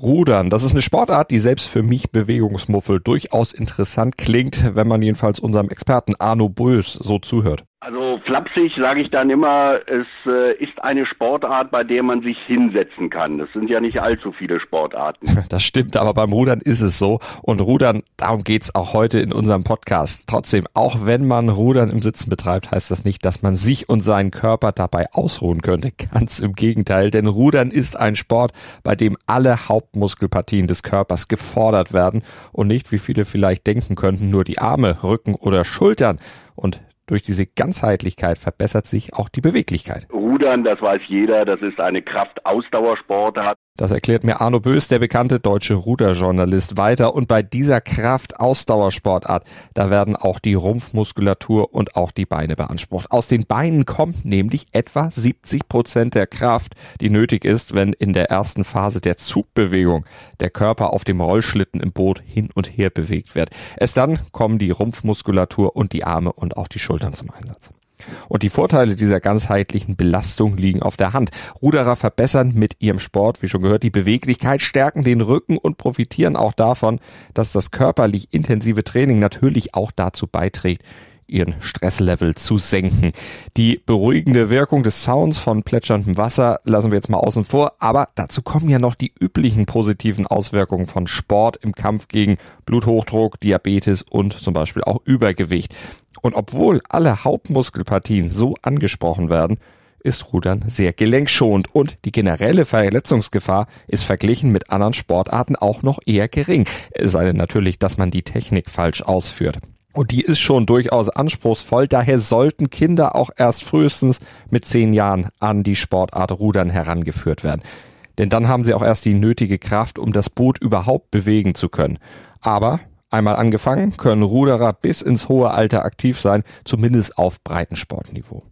Rudern, das ist eine Sportart, die selbst für mich Bewegungsmuffel durchaus interessant klingt, wenn man jedenfalls unserem Experten Arno Bulls so zuhört. Also flapsig sage ich dann immer, es äh, ist eine Sportart, bei der man sich hinsetzen kann. Es sind ja nicht allzu viele Sportarten. Das stimmt, aber beim Rudern ist es so. Und Rudern, darum geht's auch heute in unserem Podcast. Trotzdem, auch wenn man Rudern im Sitzen betreibt, heißt das nicht, dass man sich und seinen Körper dabei ausruhen könnte. Ganz im Gegenteil, denn Rudern ist ein Sport, bei dem alle Hauptmuskelpartien des Körpers gefordert werden und nicht, wie viele vielleicht denken könnten, nur die Arme, Rücken oder Schultern. Und durch diese Ganzheitlichkeit verbessert sich auch die Beweglichkeit. Rudern, das weiß jeder, das ist eine Kraftausdauersportart. Das erklärt mir Arno Bös, der bekannte deutsche Ruderjournalist, weiter. Und bei dieser Kraft-Ausdauersportart, da werden auch die Rumpfmuskulatur und auch die Beine beansprucht. Aus den Beinen kommt nämlich etwa 70 Prozent der Kraft, die nötig ist, wenn in der ersten Phase der Zugbewegung der Körper auf dem Rollschlitten im Boot hin und her bewegt wird. Es dann kommen die Rumpfmuskulatur und die Arme und auch die Schultern zum Einsatz. Und die Vorteile dieser ganzheitlichen Belastung liegen auf der Hand. Ruderer verbessern mit ihrem Sport, wie schon gehört, die Beweglichkeit, stärken den Rücken und profitieren auch davon, dass das körperlich intensive Training natürlich auch dazu beiträgt, ihren Stresslevel zu senken. Die beruhigende Wirkung des Sounds von plätscherndem Wasser lassen wir jetzt mal außen vor, aber dazu kommen ja noch die üblichen positiven Auswirkungen von Sport im Kampf gegen Bluthochdruck, Diabetes und zum Beispiel auch Übergewicht. Und obwohl alle Hauptmuskelpartien so angesprochen werden, ist Rudern sehr gelenkschonend und die generelle Verletzungsgefahr ist verglichen mit anderen Sportarten auch noch eher gering. Es sei denn natürlich, dass man die Technik falsch ausführt. Und die ist schon durchaus anspruchsvoll, daher sollten Kinder auch erst frühestens mit zehn Jahren an die Sportart Rudern herangeführt werden. Denn dann haben sie auch erst die nötige Kraft, um das Boot überhaupt bewegen zu können. Aber Einmal angefangen, können Ruderer bis ins hohe Alter aktiv sein, zumindest auf Breitensportniveau.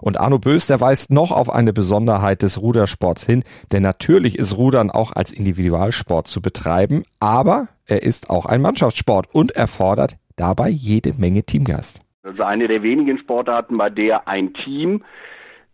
Und Arno Bös, der weist noch auf eine Besonderheit des Rudersports hin, denn natürlich ist Rudern auch als Individualsport zu betreiben, aber er ist auch ein Mannschaftssport und erfordert dabei jede Menge Teamgeist. Das ist eine der wenigen Sportarten, bei der ein Team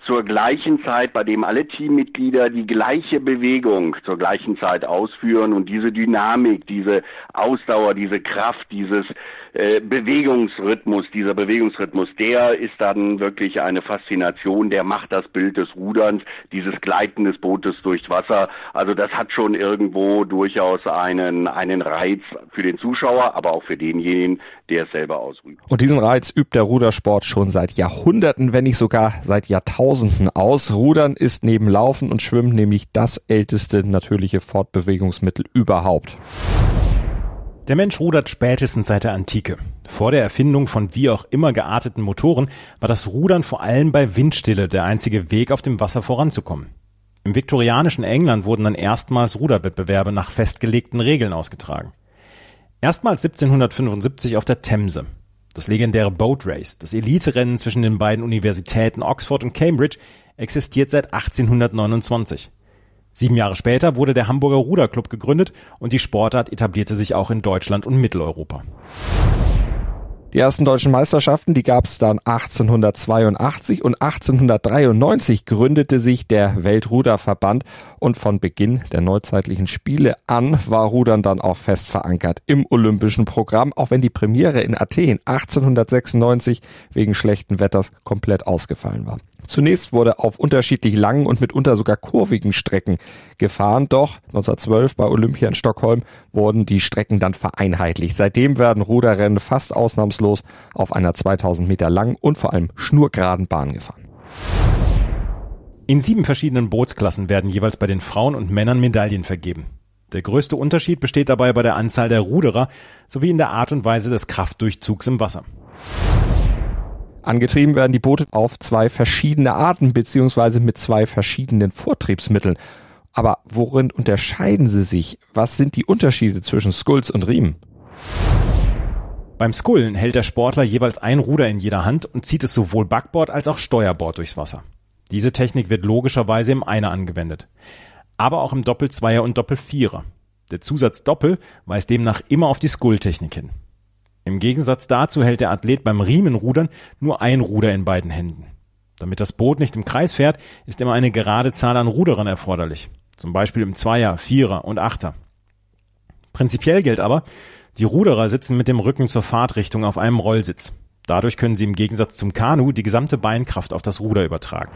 zur gleichen Zeit, bei dem alle Teammitglieder die gleiche Bewegung zur gleichen Zeit ausführen und diese Dynamik, diese Ausdauer, diese Kraft, dieses äh, Bewegungsrhythmus, dieser Bewegungsrhythmus, der ist dann wirklich eine Faszination, der macht das Bild des Ruderns, dieses Gleiten des Bootes durchs Wasser. Also das hat schon irgendwo durchaus einen, einen Reiz für den Zuschauer, aber auch für denjenigen, der es selber ausübt. Und diesen Reiz übt der Rudersport schon seit Jahrhunderten, wenn nicht sogar seit Jahrtausenden aus. Rudern ist neben Laufen und Schwimmen nämlich das älteste natürliche Fortbewegungsmittel überhaupt. Der Mensch rudert spätestens seit der Antike. Vor der Erfindung von wie auch immer gearteten Motoren war das Rudern vor allem bei Windstille der einzige Weg, auf dem Wasser voranzukommen. Im viktorianischen England wurden dann erstmals Ruderwettbewerbe nach festgelegten Regeln ausgetragen. Erstmals 1775 auf der Themse. Das legendäre Boat Race, das Eliterennen zwischen den beiden Universitäten Oxford und Cambridge, existiert seit 1829. Sieben Jahre später wurde der Hamburger Ruderclub gegründet und die Sportart etablierte sich auch in Deutschland und Mitteleuropa. Die ersten deutschen Meisterschaften, die gab es dann 1882 und 1893 gründete sich der Weltruderverband und von Beginn der neuzeitlichen Spiele an war Rudern dann auch fest verankert im olympischen Programm, auch wenn die Premiere in Athen 1896 wegen schlechten Wetters komplett ausgefallen war. Zunächst wurde auf unterschiedlich langen und mitunter sogar kurvigen Strecken gefahren, doch 1912 bei Olympia in Stockholm wurden die Strecken dann vereinheitlicht. Seitdem werden Ruderrennen fast ausnahmslos auf einer 2000 Meter langen und vor allem schnurgeraden Bahn gefahren. In sieben verschiedenen Bootsklassen werden jeweils bei den Frauen und Männern Medaillen vergeben. Der größte Unterschied besteht dabei bei der Anzahl der Ruderer sowie in der Art und Weise des Kraftdurchzugs im Wasser. Angetrieben werden die Boote auf zwei verschiedene Arten beziehungsweise mit zwei verschiedenen Vortriebsmitteln. Aber worin unterscheiden sie sich? Was sind die Unterschiede zwischen Skulls und Riemen? Beim Skullen hält der Sportler jeweils ein Ruder in jeder Hand und zieht es sowohl Backbord als auch Steuerbord durchs Wasser. Diese Technik wird logischerweise im Einer angewendet. Aber auch im Doppelzweier und Doppelvierer. Der Zusatz Doppel weist demnach immer auf die Skull-Technik hin. Im Gegensatz dazu hält der Athlet beim Riemenrudern nur ein Ruder in beiden Händen. Damit das Boot nicht im Kreis fährt, ist immer eine gerade Zahl an Ruderern erforderlich. Zum Beispiel im Zweier, Vierer und Achter. Prinzipiell gilt aber, die Ruderer sitzen mit dem Rücken zur Fahrtrichtung auf einem Rollsitz. Dadurch können sie im Gegensatz zum Kanu die gesamte Beinkraft auf das Ruder übertragen.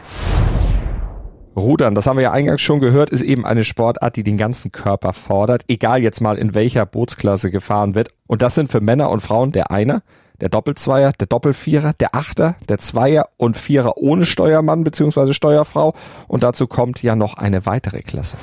Rudern, das haben wir ja eingangs schon gehört, ist eben eine Sportart, die den ganzen Körper fordert, egal jetzt mal in welcher Bootsklasse gefahren wird. Und das sind für Männer und Frauen der Einer, der Doppelzweier, der Doppelvierer, der Achter, der Zweier und Vierer ohne Steuermann bzw. Steuerfrau. Und dazu kommt ja noch eine weitere Klasse.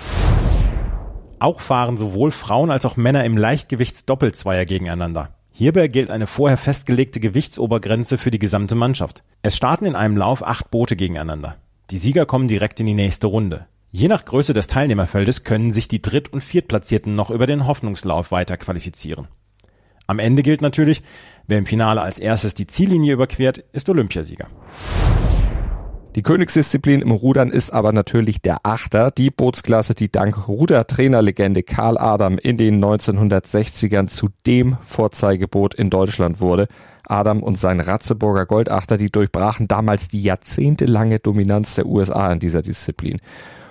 Auch fahren sowohl Frauen als auch Männer im Leichtgewichtsdoppelzweier gegeneinander. Hierbei gilt eine vorher festgelegte Gewichtsobergrenze für die gesamte Mannschaft. Es starten in einem Lauf acht Boote gegeneinander. Die Sieger kommen direkt in die nächste Runde. Je nach Größe des Teilnehmerfeldes können sich die Dritt- und Viertplatzierten noch über den Hoffnungslauf weiter qualifizieren. Am Ende gilt natürlich, wer im Finale als erstes die Ziellinie überquert, ist Olympiasieger. Die Königsdisziplin im Rudern ist aber natürlich der Achter, die Bootsklasse, die dank Rudertrainerlegende Karl Adam in den 1960ern zu dem Vorzeigeboot in Deutschland wurde. Adam und sein Ratzeburger Goldachter, die durchbrachen damals die jahrzehntelange Dominanz der USA in dieser Disziplin.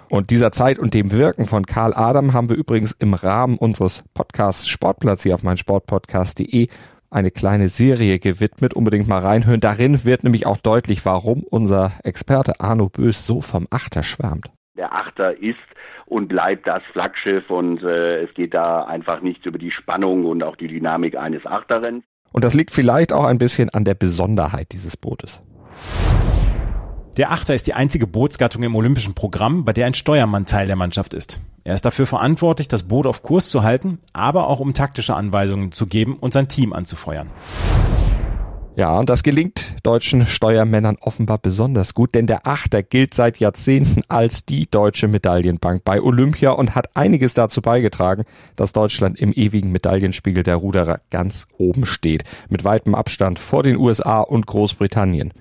Und dieser Zeit und dem Wirken von Karl Adam haben wir übrigens im Rahmen unseres Podcasts Sportplatz hier auf meinsportpodcast.de eine kleine Serie gewidmet. Unbedingt mal reinhören. Darin wird nämlich auch deutlich, warum unser Experte Arno Bös so vom Achter schwärmt. Der Achter ist und bleibt das Flaggschiff und äh, es geht da einfach nichts über die Spannung und auch die Dynamik eines Achterrenns. Und das liegt vielleicht auch ein bisschen an der Besonderheit dieses Bootes. Der Achter ist die einzige Bootsgattung im olympischen Programm, bei der ein Steuermann Teil der Mannschaft ist. Er ist dafür verantwortlich, das Boot auf Kurs zu halten, aber auch um taktische Anweisungen zu geben und sein Team anzufeuern. Ja, und das gelingt deutschen Steuermännern offenbar besonders gut, denn der Achter gilt seit Jahrzehnten als die deutsche Medaillenbank bei Olympia und hat einiges dazu beigetragen, dass Deutschland im ewigen Medaillenspiegel der Ruderer ganz oben steht, mit weitem Abstand vor den USA und Großbritannien.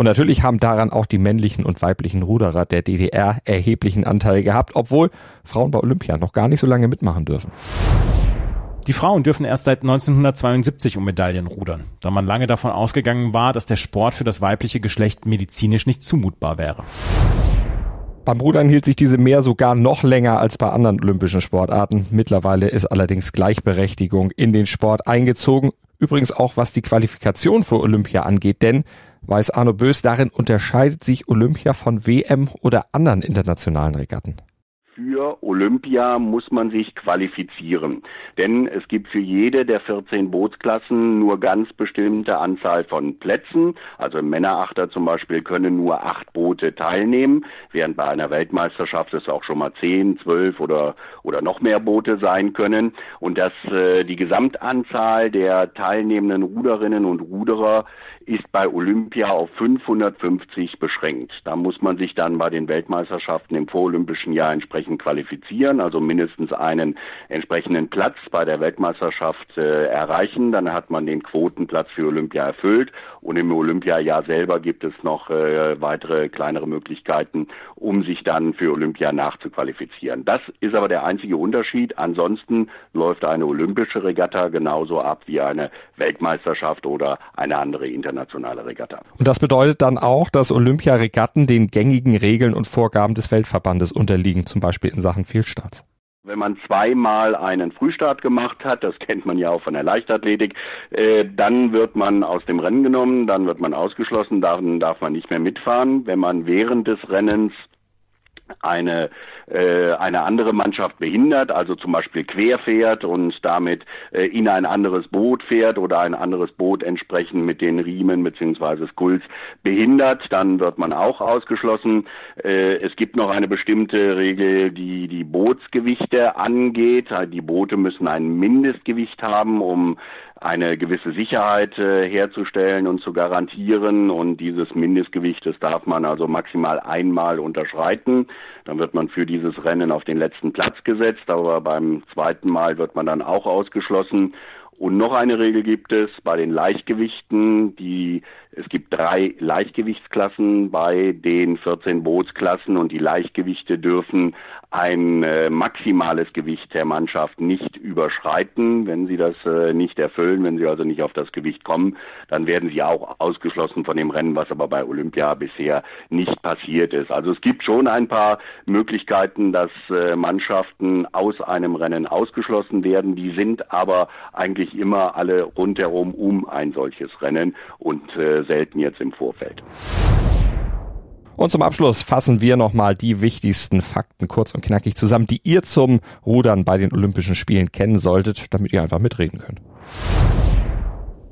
Und natürlich haben daran auch die männlichen und weiblichen Ruderer der DDR erheblichen Anteil gehabt, obwohl Frauen bei Olympia noch gar nicht so lange mitmachen dürfen. Die Frauen dürfen erst seit 1972 um Medaillen rudern, da man lange davon ausgegangen war, dass der Sport für das weibliche Geschlecht medizinisch nicht zumutbar wäre. Beim Rudern hielt sich diese mehr sogar noch länger als bei anderen olympischen Sportarten. Mittlerweile ist allerdings Gleichberechtigung in den Sport eingezogen. Übrigens auch was die Qualifikation für Olympia angeht, denn weiß Arno Bös, darin unterscheidet sich Olympia von WM oder anderen internationalen Regatten. Für Olympia muss man sich qualifizieren, denn es gibt für jede der 14 Bootsklassen nur ganz bestimmte Anzahl von Plätzen. Also Männerachter zum Beispiel können nur acht Boote teilnehmen, während bei einer Weltmeisterschaft es auch schon mal zehn, zwölf oder oder noch mehr Boote sein können und dass äh, die Gesamtanzahl der teilnehmenden Ruderinnen und Ruderer ist bei Olympia auf 550 beschränkt. Da muss man sich dann bei den Weltmeisterschaften im vorolympischen Jahr entsprechend qualifizieren, also mindestens einen entsprechenden Platz bei der Weltmeisterschaft äh, erreichen. Dann hat man den Quotenplatz für Olympia erfüllt und im Olympiajahr selber gibt es noch äh, weitere kleinere Möglichkeiten, um sich dann für Olympia nachzuqualifizieren. Das ist aber der einzige Unterschied. Ansonsten läuft eine olympische Regatta genauso ab wie eine Weltmeisterschaft oder eine andere internationale Regatta. Und das bedeutet dann auch, dass Olympiaregatten den gängigen Regeln und Vorgaben des Weltverbandes unterliegen, zum Beispiel in Sachen Fehlstarts. Wenn man zweimal einen Frühstart gemacht hat, das kennt man ja auch von der Leichtathletik, äh, dann wird man aus dem Rennen genommen, dann wird man ausgeschlossen, dann darf man nicht mehr mitfahren. Wenn man während des Rennens eine, äh, eine andere Mannschaft behindert, also zum Beispiel querfährt und damit äh, in ein anderes Boot fährt oder ein anderes Boot entsprechend mit den Riemen beziehungsweise Skulls behindert, dann wird man auch ausgeschlossen. Äh, es gibt noch eine bestimmte Regel, die die Bootsgewichte angeht. Die Boote müssen ein Mindestgewicht haben, um eine gewisse Sicherheit äh, herzustellen und zu garantieren. Und dieses Mindestgewicht, das darf man also maximal einmal unterschreiten. Dann wird man für dieses Rennen auf den letzten Platz gesetzt, aber beim zweiten Mal wird man dann auch ausgeschlossen. Und noch eine Regel gibt es bei den Leichtgewichten, die es gibt drei Leichtgewichtsklassen bei den 14 Bootsklassen und die Leichtgewichte dürfen ein äh, maximales Gewicht der Mannschaft nicht überschreiten. Wenn sie das äh, nicht erfüllen, wenn sie also nicht auf das Gewicht kommen, dann werden sie auch ausgeschlossen von dem Rennen, was aber bei Olympia bisher nicht passiert ist. Also es gibt schon ein paar Möglichkeiten, dass äh, Mannschaften aus einem Rennen ausgeschlossen werden. Die sind aber eigentlich immer alle rundherum um ein solches Rennen und äh, selten jetzt im Vorfeld. Und zum Abschluss fassen wir nochmal die wichtigsten Fakten kurz und knackig zusammen, die ihr zum Rudern bei den Olympischen Spielen kennen solltet, damit ihr einfach mitreden könnt.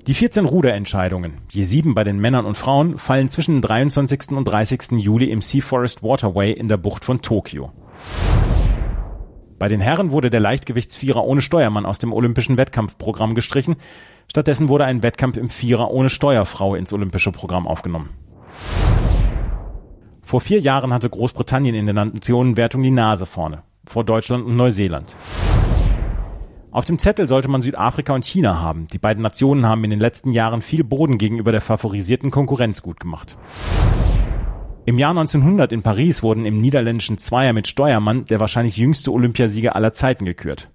Die 14 Ruderentscheidungen, je sieben bei den Männern und Frauen, fallen zwischen dem 23. und 30. Juli im Sea Forest Waterway in der Bucht von Tokio. Bei den Herren wurde der Leichtgewichtsvierer ohne Steuermann aus dem olympischen Wettkampfprogramm gestrichen. Stattdessen wurde ein Wettkampf im Vierer ohne Steuerfrau ins olympische Programm aufgenommen. Vor vier Jahren hatte Großbritannien in der Nationenwertung die Nase vorne, vor Deutschland und Neuseeland. Auf dem Zettel sollte man Südafrika und China haben. Die beiden Nationen haben in den letzten Jahren viel Boden gegenüber der favorisierten Konkurrenz gut gemacht. Im Jahr 1900 in Paris wurden im niederländischen Zweier mit Steuermann der wahrscheinlich jüngste Olympiasieger aller Zeiten gekürt.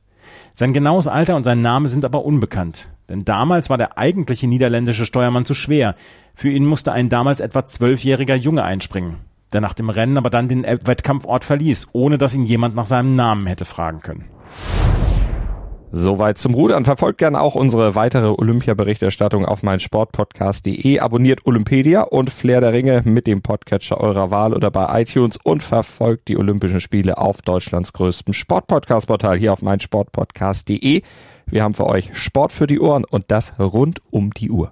Sein genaues Alter und sein Name sind aber unbekannt. Denn damals war der eigentliche niederländische Steuermann zu schwer. Für ihn musste ein damals etwa zwölfjähriger Junge einspringen, der nach dem Rennen aber dann den Wettkampfort verließ, ohne dass ihn jemand nach seinem Namen hätte fragen können. Soweit zum Rudern. Verfolgt gerne auch unsere weitere Olympia-Berichterstattung auf meinsportpodcast.de. Abonniert Olympedia und Flair der Ringe mit dem Podcatcher eurer Wahl oder bei iTunes und verfolgt die Olympischen Spiele auf Deutschlands größtem Sportpodcast-Portal hier auf meinsportpodcast.de. Wir haben für euch Sport für die Ohren und das rund um die Uhr.